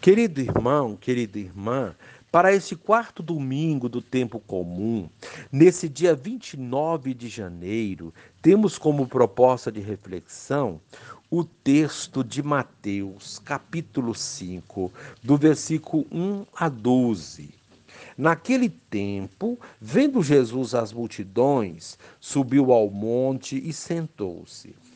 Querido irmão, querida irmã, para esse quarto domingo do tempo comum, nesse dia 29 de janeiro, temos como proposta de reflexão o texto de Mateus, capítulo 5, do versículo 1 a 12. Naquele tempo, vendo Jesus as multidões, subiu ao monte e sentou-se.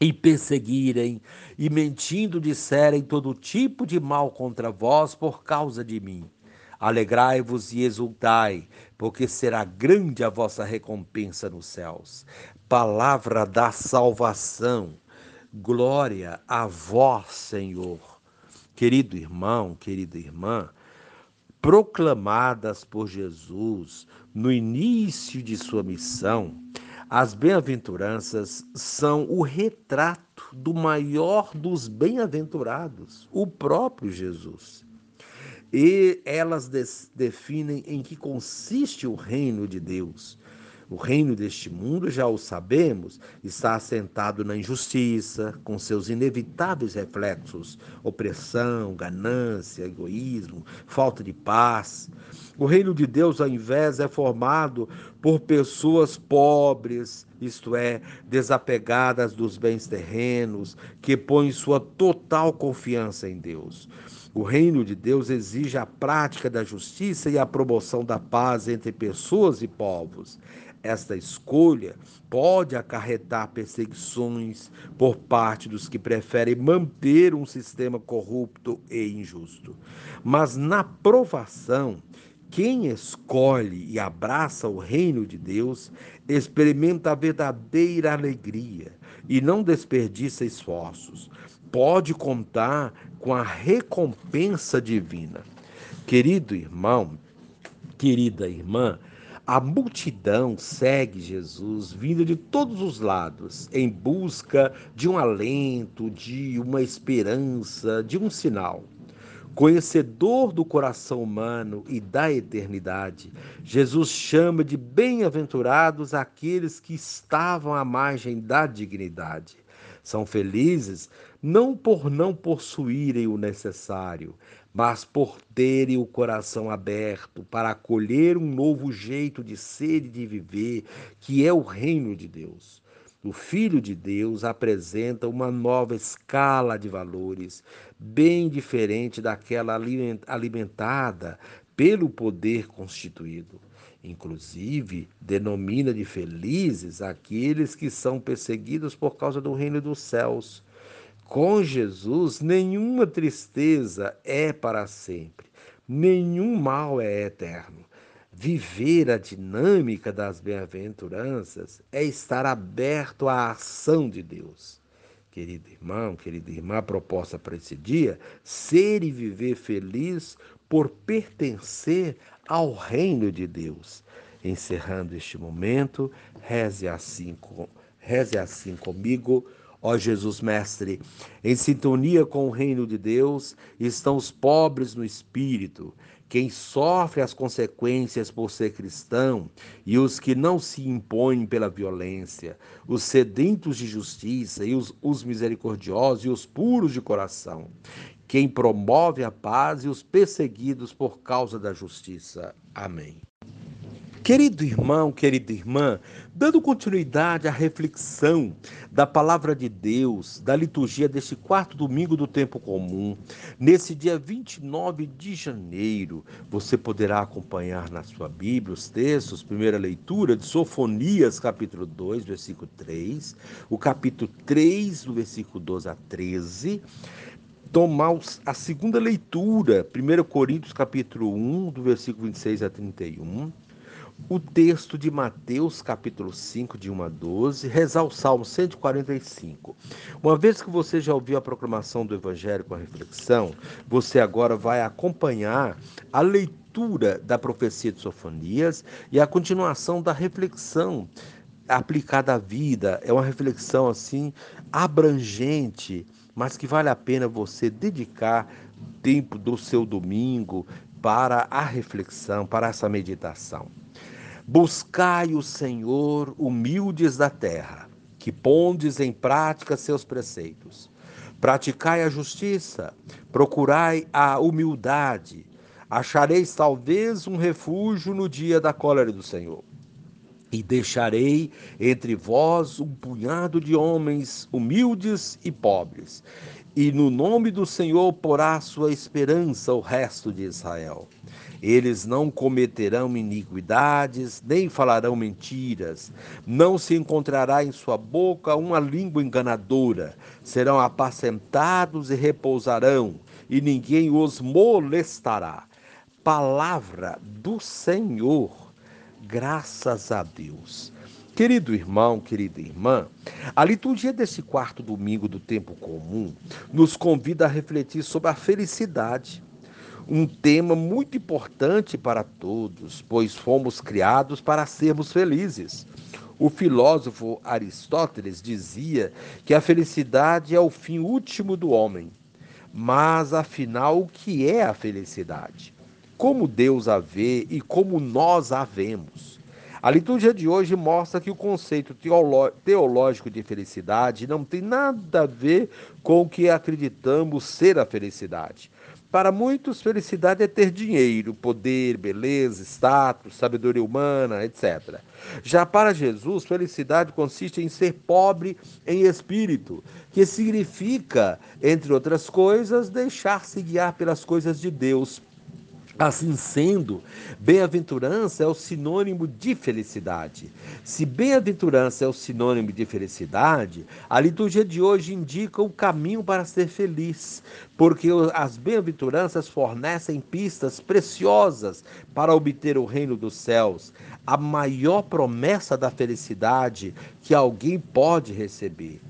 e perseguirem, e mentindo disserem todo tipo de mal contra vós por causa de mim. Alegrai-vos e exultai, porque será grande a vossa recompensa nos céus. Palavra da salvação. Glória a vós, Senhor. Querido irmão, querida irmã, proclamadas por Jesus no início de sua missão, as bem-aventuranças são o retrato do maior dos bem-aventurados, o próprio Jesus. E elas definem em que consiste o reino de Deus o reino deste mundo, já o sabemos, está assentado na injustiça, com seus inevitáveis reflexos: opressão, ganância, egoísmo, falta de paz. O reino de Deus, ao invés, é formado por pessoas pobres, isto é, desapegadas dos bens terrenos, que põem sua total confiança em Deus. O reino de Deus exige a prática da justiça e a promoção da paz entre pessoas e povos. Esta escolha pode acarretar perseguições por parte dos que preferem manter um sistema corrupto e injusto. Mas na provação, quem escolhe e abraça o reino de Deus experimenta a verdadeira alegria e não desperdiça esforços. Pode contar com a recompensa divina. Querido irmão, querida irmã, a multidão segue Jesus, vindo de todos os lados, em busca de um alento, de uma esperança, de um sinal. Conhecedor do coração humano e da eternidade, Jesus chama de bem-aventurados aqueles que estavam à margem da dignidade. São felizes não por não possuírem o necessário, mas por terem o coração aberto para acolher um novo jeito de ser e de viver, que é o reino de Deus. O Filho de Deus apresenta uma nova escala de valores, bem diferente daquela alimentada pelo poder constituído. Inclusive, denomina de felizes aqueles que são perseguidos por causa do reino dos céus com Jesus, nenhuma tristeza é para sempre, nenhum mal é eterno. Viver a dinâmica das bem-aventuranças é estar aberto à ação de Deus. Querido irmão, querida irmã, a proposta para esse dia, ser e viver feliz por pertencer ao reino de Deus. Encerrando este momento, reze assim, reze assim comigo Ó Jesus Mestre, em sintonia com o reino de Deus estão os pobres no espírito, quem sofre as consequências por ser cristão e os que não se impõem pela violência, os sedentos de justiça e os, os misericordiosos e os puros de coração, quem promove a paz e os perseguidos por causa da justiça. Amém. Querido irmão, querida irmã, dando continuidade à reflexão da palavra de Deus, da liturgia deste quarto domingo do tempo comum, nesse dia 29 de janeiro, você poderá acompanhar na sua Bíblia os textos, primeira leitura de Sofonias, capítulo 2, versículo 3, o capítulo 3, do versículo 12 a 13, tomar a segunda leitura, 1 Coríntios capítulo 1, do versículo 26 a 31, o texto de Mateus, capítulo 5, de 1 a 12, rezar o Salmo 145. Uma vez que você já ouviu a proclamação do Evangelho com a reflexão, você agora vai acompanhar a leitura da profecia de Sofonias e a continuação da reflexão aplicada à vida. É uma reflexão assim abrangente, mas que vale a pena você dedicar tempo do seu domingo para a reflexão, para essa meditação. Buscai o Senhor, humildes da terra, que pondes em prática seus preceitos. Praticai a justiça, procurai a humildade. Achareis talvez um refúgio no dia da cólera do Senhor. E deixarei entre vós um punhado de homens humildes e pobres, e no nome do Senhor porá sua esperança o resto de Israel. Eles não cometerão iniquidades, nem falarão mentiras. Não se encontrará em sua boca uma língua enganadora. Serão apacentados e repousarão, e ninguém os molestará. Palavra do Senhor. Graças a Deus. Querido irmão, querida irmã, a liturgia desse quarto domingo do tempo comum nos convida a refletir sobre a felicidade um tema muito importante para todos, pois fomos criados para sermos felizes. O filósofo Aristóteles dizia que a felicidade é o fim último do homem. Mas afinal, o que é a felicidade? Como Deus a vê e como nós a vemos? A liturgia de hoje mostra que o conceito teológico de felicidade não tem nada a ver com o que acreditamos ser a felicidade. Para muitos, felicidade é ter dinheiro, poder, beleza, status, sabedoria humana, etc. Já para Jesus, felicidade consiste em ser pobre em espírito, que significa, entre outras coisas, deixar-se guiar pelas coisas de Deus, Assim sendo, bem-aventurança é o sinônimo de felicidade. Se bem-aventurança é o sinônimo de felicidade, a liturgia de hoje indica o caminho para ser feliz, porque as bem-aventuranças fornecem pistas preciosas para obter o reino dos céus, a maior promessa da felicidade que alguém pode receber.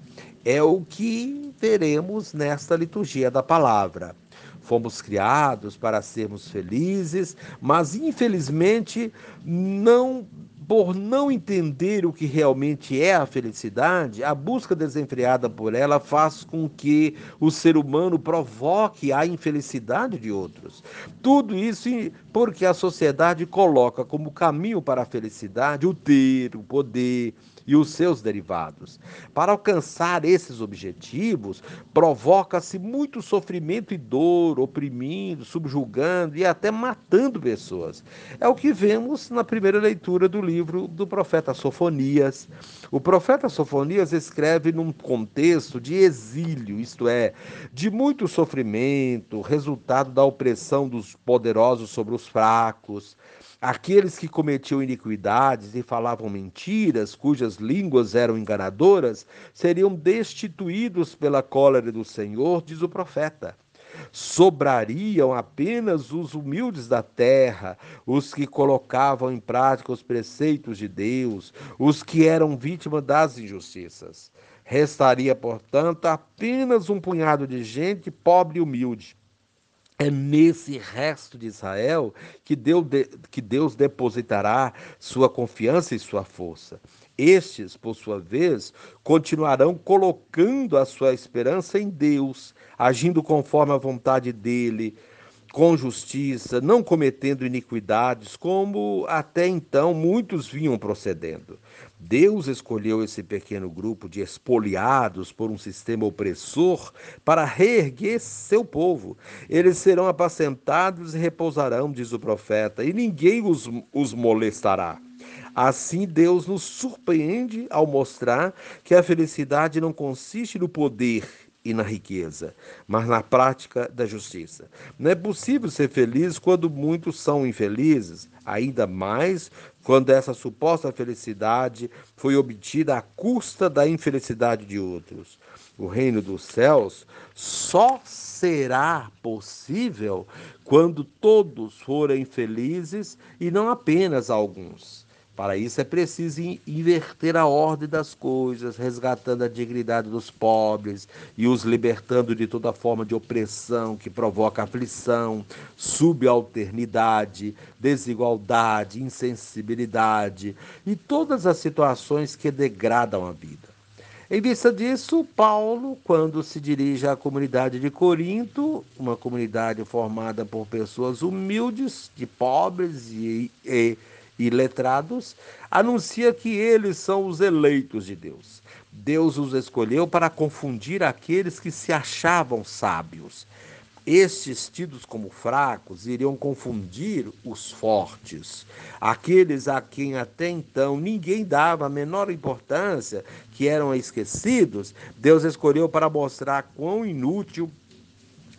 É o que veremos nesta liturgia da palavra. Fomos criados para sermos felizes, mas infelizmente não por não entender o que realmente é a felicidade, a busca desenfreada por ela faz com que o ser humano provoque a infelicidade de outros. Tudo isso porque a sociedade coloca como caminho para a felicidade o ter, o poder, e os seus derivados. Para alcançar esses objetivos, provoca-se muito sofrimento e dor, oprimindo, subjugando e até matando pessoas. É o que vemos na primeira leitura do livro do profeta Sofonias. O profeta Sofonias escreve num contexto de exílio, isto é, de muito sofrimento, resultado da opressão dos poderosos sobre os fracos Aqueles que cometiam iniquidades e falavam mentiras, cujas línguas eram enganadoras, seriam destituídos pela cólera do Senhor, diz o profeta. Sobrariam apenas os humildes da terra, os que colocavam em prática os preceitos de Deus, os que eram vítimas das injustiças. Restaria, portanto, apenas um punhado de gente pobre e humilde é nesse resto de Israel que Deus, que Deus depositará sua confiança e sua força. Estes, por sua vez, continuarão colocando a sua esperança em Deus, agindo conforme a vontade dele, com justiça, não cometendo iniquidades, como até então muitos vinham procedendo. Deus escolheu esse pequeno grupo de expoliados por um sistema opressor para reerguer seu povo. Eles serão apacentados e repousarão, diz o profeta, e ninguém os, os molestará. Assim, Deus nos surpreende ao mostrar que a felicidade não consiste no poder e na riqueza, mas na prática da justiça. Não é possível ser feliz quando muitos são infelizes, ainda mais quando essa suposta felicidade foi obtida à custa da infelicidade de outros. O reino dos céus só será possível quando todos forem felizes e não apenas alguns. Para isso é preciso inverter a ordem das coisas, resgatando a dignidade dos pobres e os libertando de toda forma de opressão que provoca aflição, subalternidade, desigualdade, insensibilidade e todas as situações que degradam a vida. Em vista disso, Paulo, quando se dirige à comunidade de Corinto, uma comunidade formada por pessoas humildes, de pobres e, e e letrados, anuncia que eles são os eleitos de Deus. Deus os escolheu para confundir aqueles que se achavam sábios. Estes, tidos como fracos, iriam confundir os fortes, aqueles a quem até então ninguém dava a menor importância, que eram esquecidos. Deus escolheu para mostrar quão inútil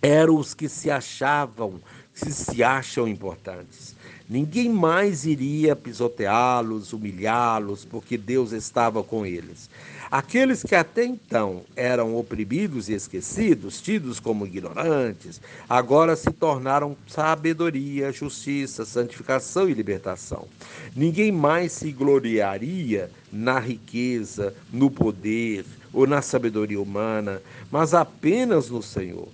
eram os que se achavam, que se acham importantes. Ninguém mais iria pisoteá-los, humilhá-los, porque Deus estava com eles. Aqueles que até então eram oprimidos e esquecidos, tidos como ignorantes, agora se tornaram sabedoria, justiça, santificação e libertação. Ninguém mais se gloriaria na riqueza, no poder ou na sabedoria humana, mas apenas no Senhor.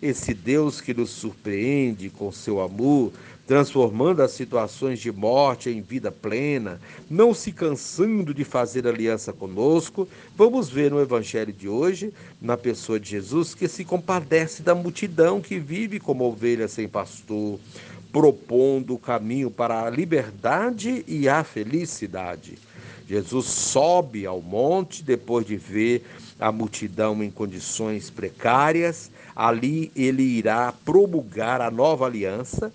Esse Deus que nos surpreende com seu amor transformando as situações de morte em vida plena, não se cansando de fazer aliança conosco, vamos ver no Evangelho de hoje, na pessoa de Jesus, que se compadece da multidão que vive como ovelha sem pastor, propondo o caminho para a liberdade e a felicidade. Jesus sobe ao monte depois de ver a multidão em condições precárias. Ali ele irá promulgar a nova aliança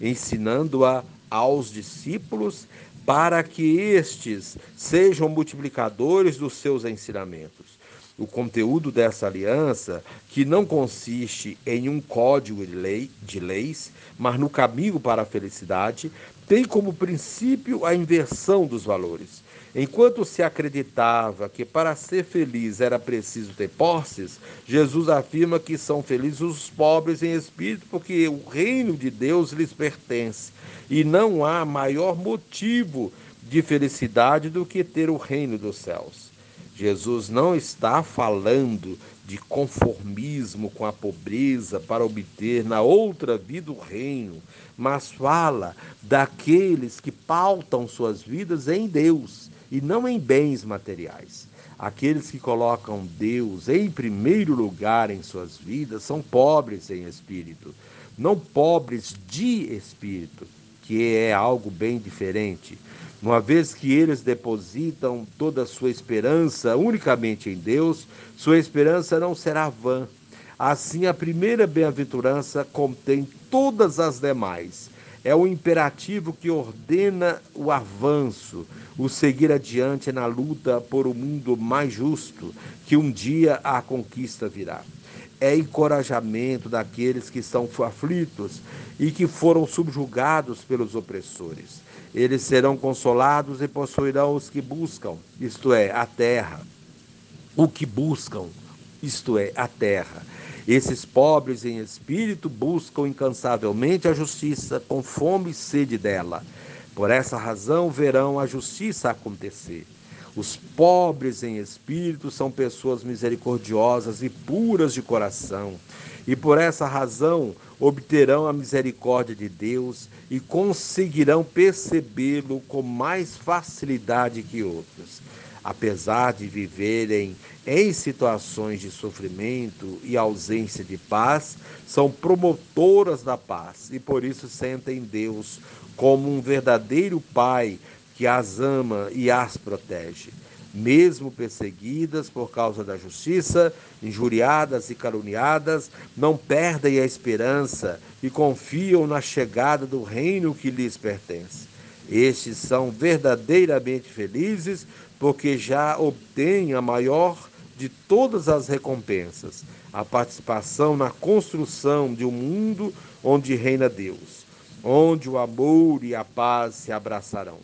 ensinando-a aos discípulos para que estes sejam multiplicadores dos seus ensinamentos. O conteúdo dessa aliança, que não consiste em um código de, lei, de leis, mas no caminho para a felicidade, tem como princípio a inversão dos valores. Enquanto se acreditava que para ser feliz era preciso ter posses, Jesus afirma que são felizes os pobres em espírito, porque o reino de Deus lhes pertence. E não há maior motivo de felicidade do que ter o reino dos céus. Jesus não está falando de conformismo com a pobreza para obter na outra vida o reino, mas fala daqueles que pautam suas vidas em Deus e não em bens materiais. Aqueles que colocam Deus em primeiro lugar em suas vidas são pobres em espírito, não pobres de espírito, que é algo bem diferente. Uma vez que eles depositam toda a sua esperança unicamente em Deus, sua esperança não será vã. Assim, a primeira bem-aventurança contém todas as demais é o imperativo que ordena o avanço, o seguir adiante na luta por um mundo mais justo, que um dia a conquista virá. É encorajamento daqueles que estão aflitos e que foram subjugados pelos opressores. Eles serão consolados e possuirão os que buscam, isto é, a terra. O que buscam, isto é, a terra. Esses pobres em espírito buscam incansavelmente a justiça, com fome e sede dela. Por essa razão verão a justiça acontecer. Os pobres em espírito são pessoas misericordiosas e puras de coração, e por essa razão obterão a misericórdia de Deus e conseguirão percebê-lo com mais facilidade que outros apesar de viverem em situações de sofrimento e ausência de paz, são promotoras da paz e por isso sentem Deus como um verdadeiro Pai que as ama e as protege. Mesmo perseguidas por causa da justiça, injuriadas e caluniadas, não perdem a esperança e confiam na chegada do reino que lhes pertence. Estes são verdadeiramente felizes, porque já obtêm a maior de todas as recompensas, a participação na construção de um mundo onde reina Deus, onde o amor e a paz se abraçarão.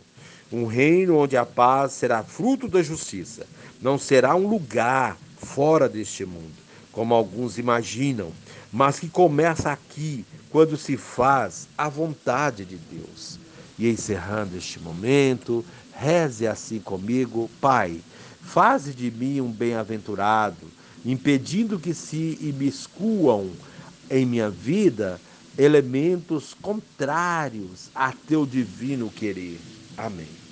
Um reino onde a paz será fruto da justiça, não será um lugar fora deste mundo, como alguns imaginam, mas que começa aqui, quando se faz a vontade de Deus. E encerrando este momento, reze assim comigo, Pai, faze de mim um bem-aventurado, impedindo que se imiscuam em minha vida elementos contrários a teu divino querer. Amém.